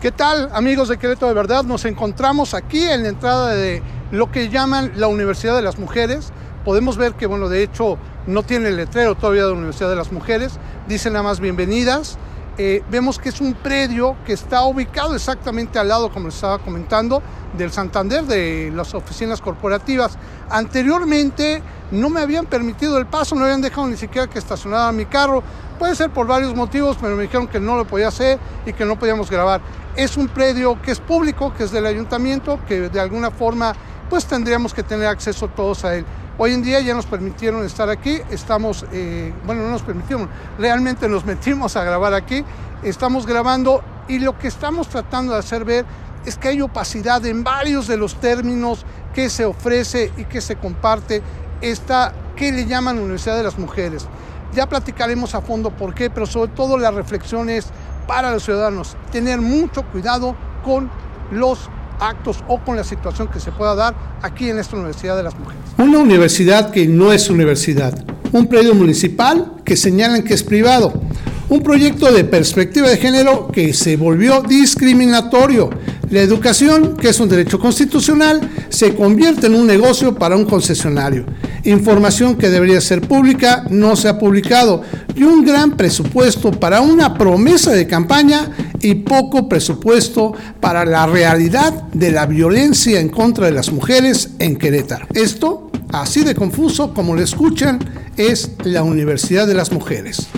¿Qué tal amigos de Querétaro de Verdad? Nos encontramos aquí en la entrada de lo que llaman la Universidad de las Mujeres. Podemos ver que, bueno, de hecho no tiene el letrero todavía de la Universidad de las Mujeres. Dicen nada más bienvenidas. Eh, vemos que es un predio que está ubicado exactamente al lado, como les estaba comentando, del Santander, de las oficinas corporativas. Anteriormente no me habían permitido el paso, no habían dejado ni siquiera que estacionara mi carro. Puede ser por varios motivos, pero me dijeron que no lo podía hacer y que no podíamos grabar. Es un predio que es público, que es del ayuntamiento, que de alguna forma pues tendríamos que tener acceso todos a él. Hoy en día ya nos permitieron estar aquí, estamos, eh, bueno, no nos permitieron, realmente nos metimos a grabar aquí, estamos grabando y lo que estamos tratando de hacer ver es que hay opacidad en varios de los términos que se ofrece y que se comparte esta, que le llaman Universidad de las Mujeres. Ya platicaremos a fondo por qué, pero sobre todo la reflexión es para los ciudadanos, tener mucho cuidado con los actos o con la situación que se pueda dar aquí en esta Universidad de las Mujeres. Una universidad que no es universidad, un predio municipal que señalan que es privado, un proyecto de perspectiva de género que se volvió discriminatorio. La educación, que es un derecho constitucional, se convierte en un negocio para un concesionario. Información que debería ser pública no se ha publicado y un gran presupuesto para una promesa de campaña y poco presupuesto para la realidad de la violencia en contra de las mujeres en Querétaro. Esto, así de confuso como lo escuchan, es la Universidad de las Mujeres.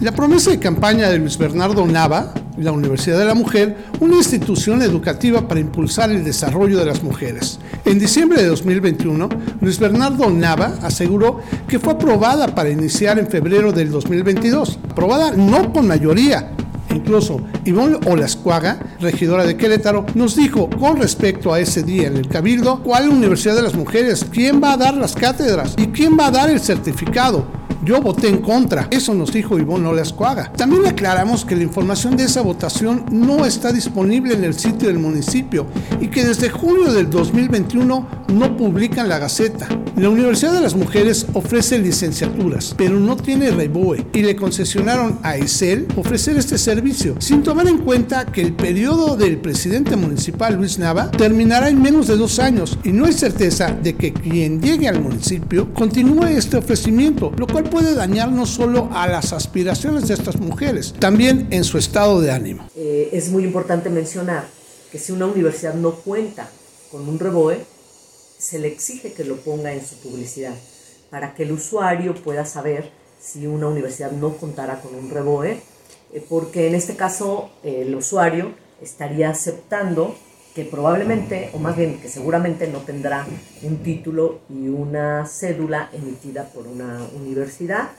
La promesa de campaña de Luis Bernardo Nava, la Universidad de la Mujer, una institución educativa para impulsar el desarrollo de las mujeres. En diciembre de 2021, Luis Bernardo Nava aseguró que fue aprobada para iniciar en febrero del 2022, aprobada no con mayoría, Incluso Ivonne Olascuaga, regidora de Querétaro, nos dijo con respecto a ese día en el Cabildo, ¿cuál Universidad de las Mujeres? ¿Quién va a dar las cátedras? ¿Y quién va a dar el certificado? Yo voté en contra. Eso nos dijo Ivonne Olascuaga. También aclaramos que la información de esa votación no está disponible en el sitio del municipio y que desde junio del 2021 no publican la Gaceta. La Universidad de las Mujeres ofrece licenciaturas, pero no tiene reboe y le concesionaron a ICEL ofrecer este servicio, sin tomar en cuenta que el periodo del presidente municipal Luis Nava terminará en menos de dos años y no hay certeza de que quien llegue al municipio continúe este ofrecimiento, lo cual puede dañar no solo a las aspiraciones de estas mujeres, también en su estado de ánimo. Eh, es muy importante mencionar que si una universidad no cuenta con un REBOE, se le exige que lo ponga en su publicidad para que el usuario pueda saber si una universidad no contara con un REBOE, eh, porque en este caso eh, el usuario estaría aceptando que probablemente, o más bien que seguramente no tendrá un título y una cédula emitida por una universidad,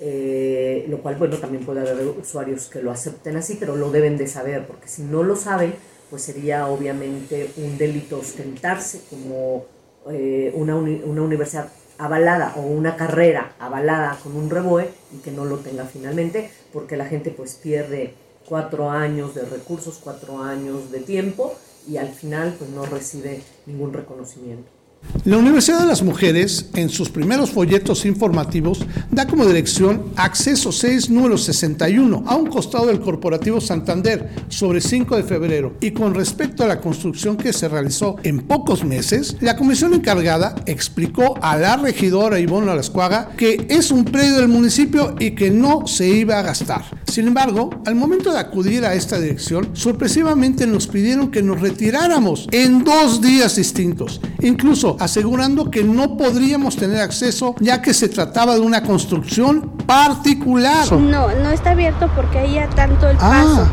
eh, lo cual, bueno, también puede haber usuarios que lo acepten así, pero lo deben de saber, porque si no lo saben, pues sería obviamente un delito ostentarse como eh, una, una universidad avalada o una carrera avalada con un reboe y que no lo tenga finalmente, porque la gente pues pierde cuatro años de recursos, cuatro años de tiempo y al final pues no recibe ningún reconocimiento. La Universidad de las Mujeres, en sus primeros folletos informativos, da como dirección Acceso 6, número 61, a un costado del Corporativo Santander, sobre 5 de febrero. Y con respecto a la construcción que se realizó en pocos meses, la comisión encargada explicó a la regidora Ivonne Alascuaga que es un predio del municipio y que no se iba a gastar. Sin embargo, al momento de acudir a esta dirección, sorpresivamente nos pidieron que nos retiráramos en dos días distintos. Incluso asegurando que no podríamos tener acceso ya que se trataba de una construcción particular. No, no está abierto porque haya tanto el ah. paso.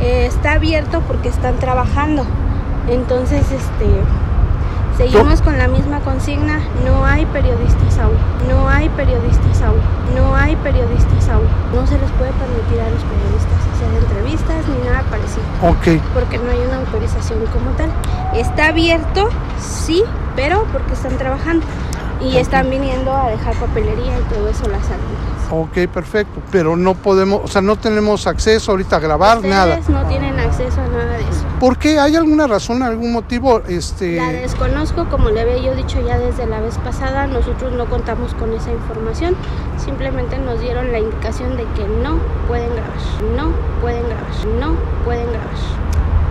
Eh, está abierto porque están trabajando. Entonces, este, seguimos con la misma consigna. No hay periodistas aún. No hay periodistas aún. No hay periodistas aún. No se les puede permitir a los periodistas hacer entrevistas ni nada parecido. Ok. Porque no hay una autorización como tal. Está abierto, sí, pero porque están trabajando y están viniendo a dejar papelería y todo eso las alumnas. Ok, perfecto, pero no podemos, o sea, no tenemos acceso ahorita a grabar Ustedes nada. no tienen acceso a nada de eso. ¿Por qué? ¿Hay alguna razón, algún motivo? Este... La desconozco, como le había yo dicho ya desde la vez pasada, nosotros no contamos con esa información, simplemente nos dieron la indicación de que no pueden grabar, no pueden grabar, no pueden grabar.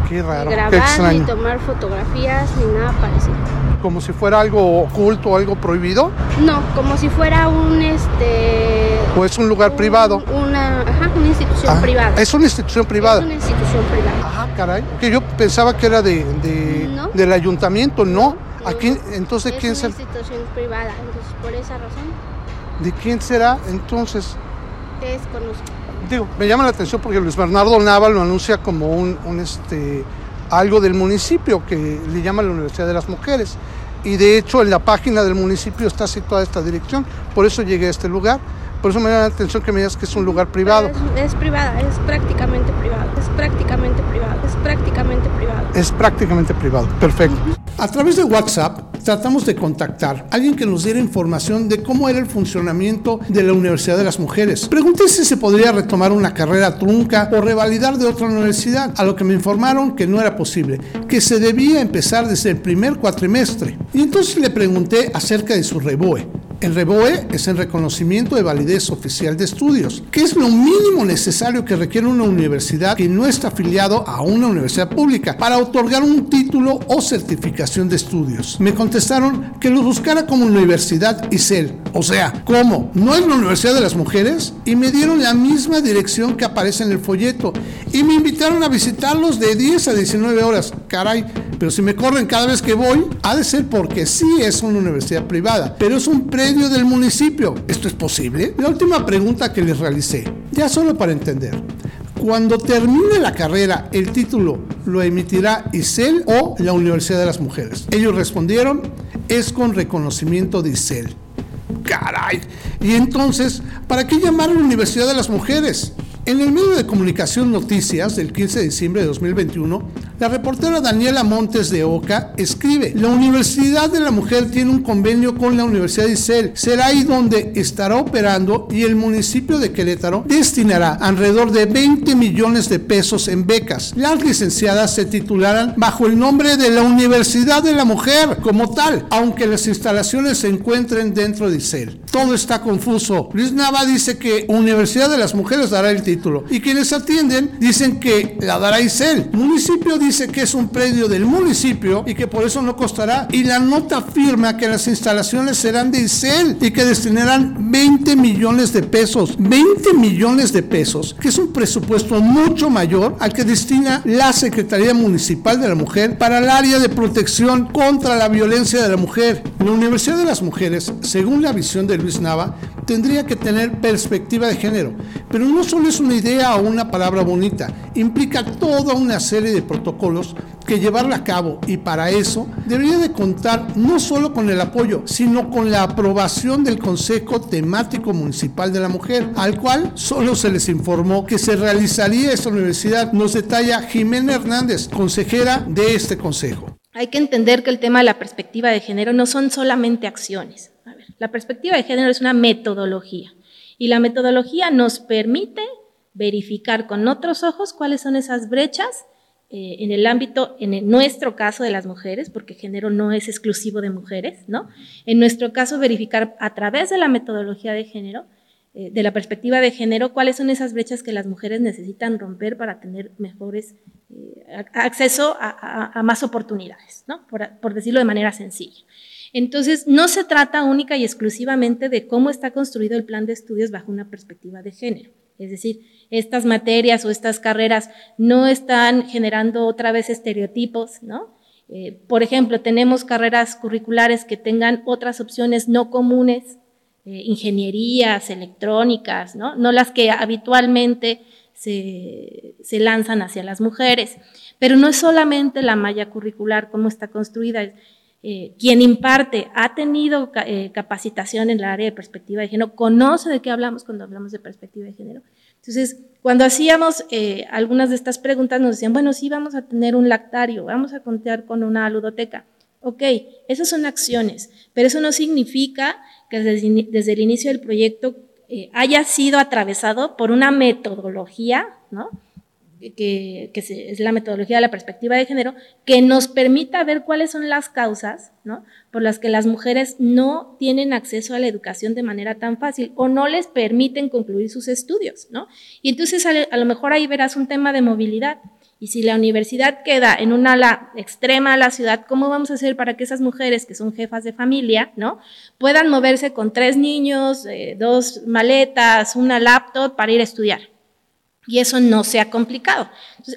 Qué raro, ni qué grabar, extraño. ni tomar fotografías, ni nada parecido. Como si fuera algo oculto, algo prohibido, No, como si fuera un este o es un lugar un- privado. Una, ajá, una institución Ah, privada. Es una institución privada. Es una institución privada. Ajá, caray. Que yo pensaba que era de, de- No. del ayuntamiento, no. No, Aquí, entonces, es ¿quién una será? institución privada, entonces por esa razón ¿De quién será? Entonces, desconozco. Digo, me llama la atención porque Luis Bernardo Nava lo anuncia como un, un, este, algo del municipio que le llama la Universidad de las Mujeres. Y de hecho en la página del municipio está situada esta dirección, por eso llegué a este lugar. Por eso me llama la atención que me digas que es un lugar privado. Es, es privada, es prácticamente privado, es prácticamente privado, es prácticamente privado. Es prácticamente privado. Perfecto. A través de WhatsApp tratamos de contactar a alguien que nos diera información de cómo era el funcionamiento de la Universidad de las Mujeres. Pregunté si se podría retomar una carrera trunca o revalidar de otra universidad, a lo que me informaron que no era posible, que se debía empezar desde el primer cuatrimestre. Y entonces le pregunté acerca de su REBOE. El REBOE es el reconocimiento de validez oficial de estudios, que es lo mínimo necesario que requiere una universidad que no está afiliado a una universidad pública para otorgar un título o certificación de estudios. Me contestaron que lo buscara como Universidad ISEL. O sea, ¿cómo? ¿No es la Universidad de las Mujeres? Y me dieron la misma dirección que aparece en el folleto. Y me invitaron a visitarlos de 10 a 19 horas. Caray, pero si me corren cada vez que voy, ha de ser porque sí es una universidad privada, pero es un predio del municipio. ¿Esto es posible? La última pregunta que les realicé, ya solo para entender. Cuando termine la carrera, el título lo emitirá ISEL o la Universidad de las Mujeres. Ellos respondieron, es con reconocimiento de ISEL. Caray. Y entonces, ¿para qué llamar a la Universidad de las Mujeres? En el medio de comunicación Noticias del 15 de diciembre de 2021, la reportera Daniela Montes de Oca escribe, la Universidad de la Mujer tiene un convenio con la Universidad de ISEL, será ahí donde estará operando y el municipio de Querétaro destinará alrededor de 20 millones de pesos en becas. Las licenciadas se titularán bajo el nombre de la Universidad de la Mujer como tal, aunque las instalaciones se encuentren dentro de ISEL. Todo está confuso. Luis Nava dice que Universidad de las Mujeres dará el título y quienes atienden dicen que la dará ISEL. Municipio dice que es un predio del municipio y que por eso no costará. Y la nota afirma que las instalaciones serán de ISEL y que destinarán 20 millones de pesos. 20 millones de pesos, que es un presupuesto mucho mayor al que destina la Secretaría Municipal de la Mujer para el área de protección contra la violencia de la mujer. La Universidad de las Mujeres, según la visión de Luis Nava, tendría que tener perspectiva de género, pero no solo es una idea o una palabra bonita, implica toda una serie de protocolos que llevarla a cabo y para eso debería de contar no solo con el apoyo, sino con la aprobación del Consejo Temático Municipal de la Mujer, al cual solo se les informó que se realizaría esta universidad, nos detalla Jimena Hernández, consejera de este consejo. Hay que entender que el tema de la perspectiva de género no son solamente acciones. La perspectiva de género es una metodología y la metodología nos permite verificar con otros ojos cuáles son esas brechas eh, en el ámbito, en nuestro caso de las mujeres, porque género no es exclusivo de mujeres, ¿no? En nuestro caso, verificar a través de la metodología de género, eh, de la perspectiva de género, cuáles son esas brechas que las mujeres necesitan romper para tener mejores eh, acceso a, más oportunidades, ¿no? Por decirlo de manera sencilla. Entonces, no se trata única y exclusivamente de cómo está construido el plan de estudios bajo una perspectiva de género. Es decir, estas materias o estas carreras no están generando otra vez estereotipos, ¿no? Eh, por ejemplo, tenemos carreras curriculares que tengan otras opciones no comunes, eh, ingenierías, electrónicas, ¿no? No las que habitualmente se, se lanzan hacia las mujeres. Pero no es solamente la malla curricular, cómo está construida. Eh, quien imparte ha tenido eh, capacitación en el área de perspectiva de género, conoce de qué hablamos cuando hablamos de perspectiva de género. Entonces, cuando hacíamos eh, algunas de estas preguntas, nos decían, bueno, sí, vamos a tener un lactario, vamos a contar con una ludoteca. Ok, esas son acciones, pero eso no significa que desde, desde el inicio del proyecto eh, haya sido atravesado por una metodología, ¿no? Que, es la metodología de la perspectiva de género, que nos permita ver cuáles son las causas ¿no? por las que las mujeres no tienen acceso a la educación de manera tan fácil o no les permiten concluir sus estudios. ¿no? Y entonces a, lo mejor ahí verás un tema de movilidad. Y si la universidad queda en un ala extrema de la ciudad, ¿cómo vamos a hacer para que esas mujeres que son jefas de familia, ¿no? puedan moverse con tres niños, eh, dos maletas, una laptop para ir a estudiar? Y eso no sea complicado.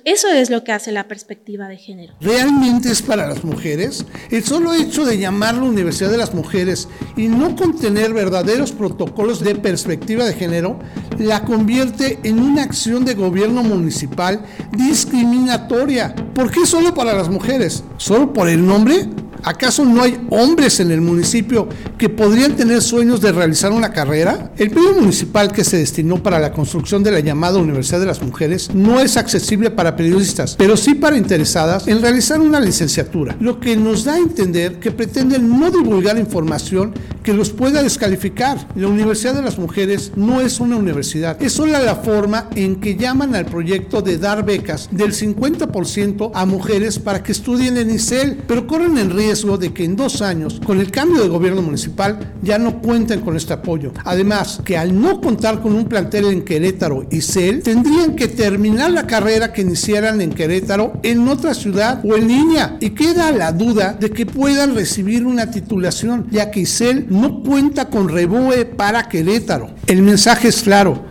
Eso es lo que hace la perspectiva de género. ¿Realmente es para las mujeres? El solo hecho de llamarlo Universidad de las Mujeres y no contener verdaderos protocolos de perspectiva de género la convierte en una acción de gobierno municipal discriminatoria. ¿Por qué solo para las mujeres? ¿Solo por el nombre? ¿Acaso no hay hombres en el municipio que podrían tener sueños de realizar una carrera? El periodo municipal que se destinó para la construcción de la llamada Universidad de las Mujeres no es accesible para periodistas, pero sí para interesadas en realizar una licenciatura, lo que nos da a entender que pretenden no divulgar información que los pueda descalificar. La Universidad de las Mujeres no es una universidad, es solo la forma en que llaman al proyecto de dar becas del 50% a mujeres para que estudien en ICEL, pero corren el riesgo de que en dos años, con el cambio de gobierno municipal, ya no cuenten con este apoyo. Además, que al no contar con un plantel en Querétaro y CEL, tendrían que terminar la carrera que iniciaran en Querétaro en otra ciudad o en línea. Y queda la duda de que puedan recibir una titulación, ya que ICEL no cuenta con reboe para Querétaro. El mensaje es claro,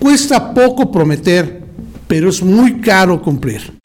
cuesta poco prometer, pero es muy caro cumplir.